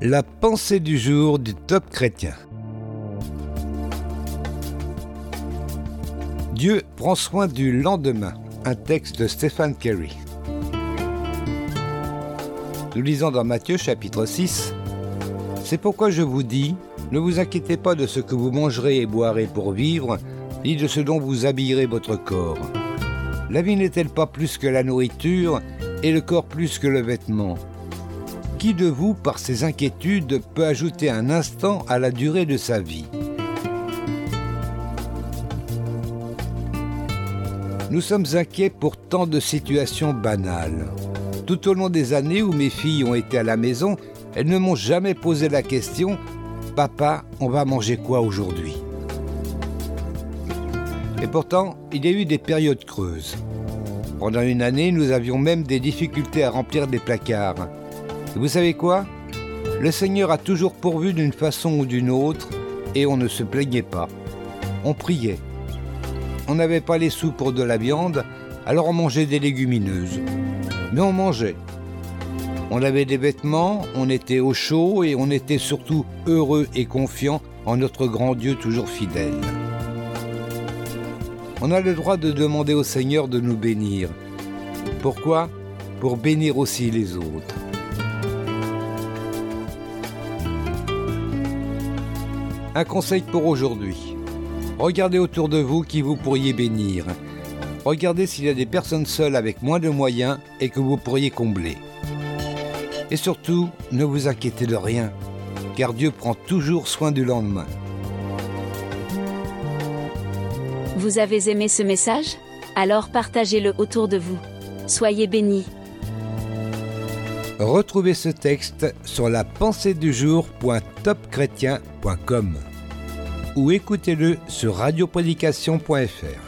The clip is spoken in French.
La pensée du jour du top chrétien. Dieu prend soin du lendemain. Un texte de Stéphane Carey. Nous lisons dans Matthieu chapitre 6. C'est pourquoi je vous dis, ne vous inquiétez pas de ce que vous mangerez et boirez pour vivre, ni de ce dont vous habillerez votre corps. La vie n'est-elle pas plus que la nourriture, et le corps plus que le vêtement? Qui de vous, par ses inquiétudes, peut ajouter un instant à la durée de sa vie Nous sommes inquiets pour tant de situations banales. Tout au long des années où mes filles ont été à la maison, elles ne m'ont jamais posé la question ⁇ Papa, on va manger quoi aujourd'hui ?⁇ Et pourtant, il y a eu des périodes creuses. Pendant une année, nous avions même des difficultés à remplir des placards. Vous savez quoi? Le Seigneur a toujours pourvu d'une façon ou d'une autre, et on ne se plaignait pas. On priait. On n'avait pas les sous pour de la viande, alors on mangeait des légumineuses. Mais on mangeait. On avait des vêtements, on était au chaud et on était surtout heureux et confiants en notre grand Dieu toujours fidèle. On a le droit de demander au Seigneur de nous bénir. Pourquoi? Pour bénir aussi les autres. Un conseil pour aujourd'hui. Regardez autour de vous qui vous pourriez bénir. Regardez s'il y a des personnes seules avec moins de moyens et que vous pourriez combler. Et surtout, ne vous inquiétez de rien, car Dieu prend toujours soin du lendemain. Vous avez aimé ce message? Alors partagez-le autour de vous. Soyez bénis. Retrouvez ce texte sur la ou écoutez-le sur radioprédication.fr.